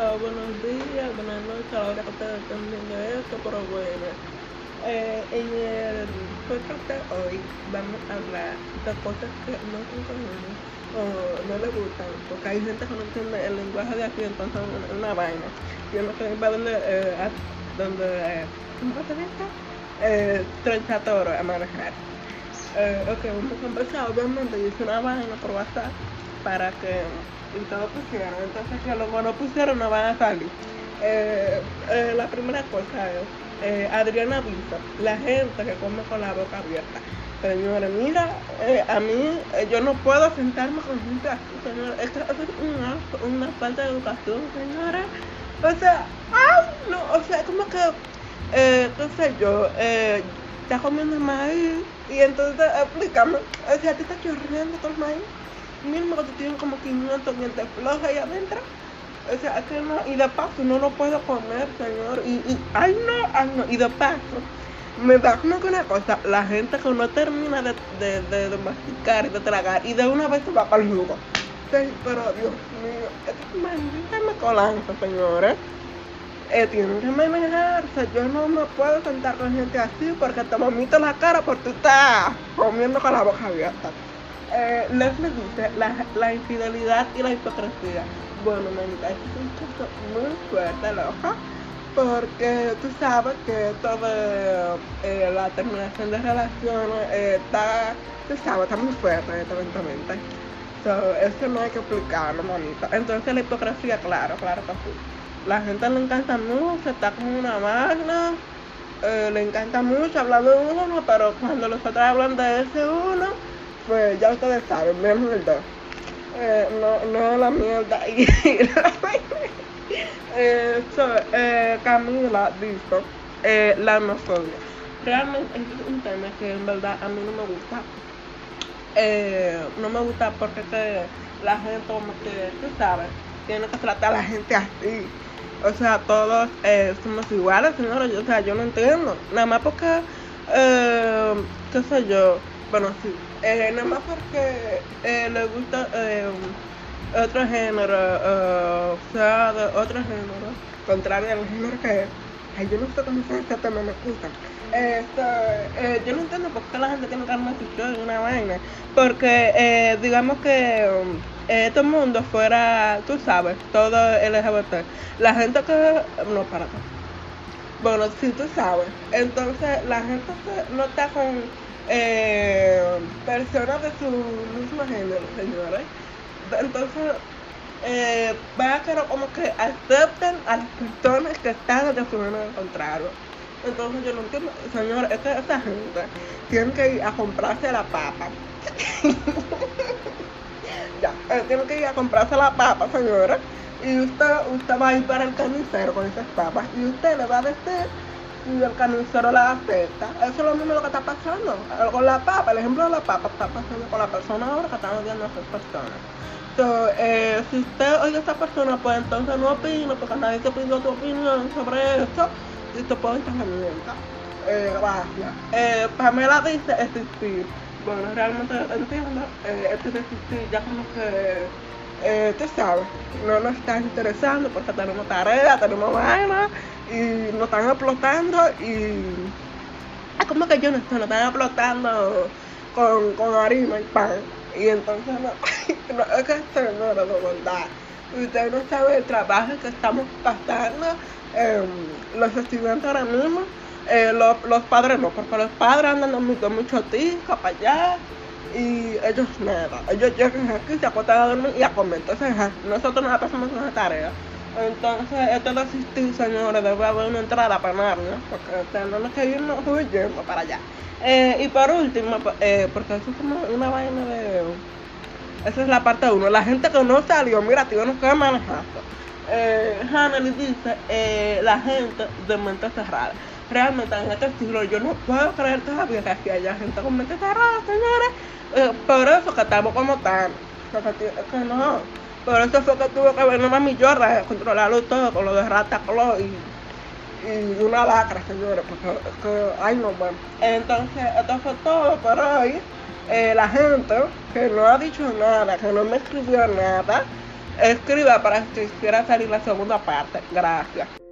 Buenos días, buenas noches, a la hora que ustedes estén viendo esto, pero bueno. Eh, en el podcast de hoy vamos a hablar de cosas que no son comunes o no le gustan, porque hay gente que no entiende el lenguaje de aquí, entonces es una, vaina. Yo no sé para eh, a, dónde, eh, ¿cómo se dice? Eh, 30 toros a manejar. Eh, ok, vamos a empezar, obviamente yo hice una vaina por WhatsApp para que y todo pusieron, entonces que los que no van a salir. Eh, eh, la primera cosa es, eh, Adriana dice, la gente que come con la boca abierta. Señores, mira, a mí yo no puedo sentarme con gente así, señores. Esto, es una, una falta de educación, señora. O sea, ay, no, o sea, como que, eh, qué sé yo, eh, está comiendo maíz y entonces explícame, o sea, te está chorreando con el maíz mismo que tú tienes como 500 dientes flojos ahí adentro. O sea, que no, y de paso no lo puedo comer, señor. Y, y ay no, ay no, y de paso, me da como que una cosa, la gente que no termina de, de, de, masticar y de tragar, y de una vez se va para el jugo. Sí, pero Dios mío, es maldita colanza, señores. Eh, tienen que manejarse, yo no me puedo sentar con gente así porque te vomito la cara porque tú estás comiendo con la boca abierta. Eh, Leslie dice la, la infidelidad y la hipocresía. Bueno, manita, esto es un caso muy fuerte, loca, porque tú sabes que toda eh, la terminación de relaciones eh, está, tú sabes, está muy fuerte, evidentemente. So, eso no hay que explicarlo, manita. Entonces la hipocresía, claro, claro que sí. La gente le encanta mucho, está como una máquina, eh, le encanta mucho hablar de uno, pero cuando los otros hablan de ese uno, pues ya ustedes saben, me mierda. Eh, no, no la mierda y eh, eh, Camila dijo eh, la homofobia. Realmente este es un tema que en verdad a mí no me gusta. Eh, no me gusta porque que la gente como que, tú sabes, tiene que tratar a la gente así. O sea, todos eh, somos iguales, señores. O sea, yo no entiendo. Nada más porque, eh, qué sé yo, bueno, sí. Eh, nada más porque eh, le gusta eh, otro género, eh, o sea, de otro género, contrario al género que. Ay, yo no sé cómo se este tema, me gusta. Esto, eh, yo no entiendo por qué la gente tiene su show y una vaina. Porque, eh, digamos que eh, el mundo fuera, tú sabes, todo LGBT. La gente que. No, para Bueno, sí, tú sabes. Entonces, la gente no está con eh, personas de su mismo género, señores. Entonces, eh, querer como que acepten a las personas que están de su género contrario. Entonces, yo no entiendo, señores, es que esa gente tiene que ir a comprarse la papa. ya, eh, tiene que ir a comprarse la papa, señora. Y usted, usted va a ir para el carnicero con esas papas. Y usted le va a decir y el carnicero la acepta. Eso es lo mismo lo que está pasando. Con la papa, el ejemplo de la papa está pasando con la persona ahora que están odiando a esas personas. So, eh, si usted oye a esa persona, pues entonces no opine, porque nadie te pidió tu opinión sobre eso y te puede echar herramienta. Eh, gracias. Eh, Pamela dice existir. Bueno, realmente entiendo. Eh, este de existir ya como que, eh, tú sabes, no nos está interesando porque tenemos tarea, tenemos vaina y nos están explotando y es como que yo no sé, nos están explotando con, con harina y pan. Y entonces no, es que esto no es de verdad. Usted no sabe el trabajo que estamos pasando eh, los estudiantes ahora mismo eh, los, los padres no porque los padres andan dando mucho tico para allá y ellos nada ellos llegan aquí se acuestan a dormir y a comer entonces ajá, nosotros nos pasamos esa tarea entonces, esto no existir, señores, debe haber una entrada para Narnia, porque tenemos que irnos huyendo para allá. Eh, y por último, eh, porque eso es como una vaina de... Esa es la parte 1. La gente que no salió, mira, tío, no queda manejando. Eh, Hannah dice, eh, la gente de mente cerrada. Realmente en este siglo yo no puedo creer todavía que aquí haya gente con mente cerrada, señores. Eh, por eso que estamos como tan... Porque, que no. Por eso fue que tuvo que venir mami Jorra a controlarlo todo con lo de rata y, y una lacra, señores, porque que, ay no, bueno. Entonces, esto fue todo por hoy. Eh, la gente que no ha dicho nada, que no me escribió nada, escriba para que quiera salir la segunda parte. Gracias.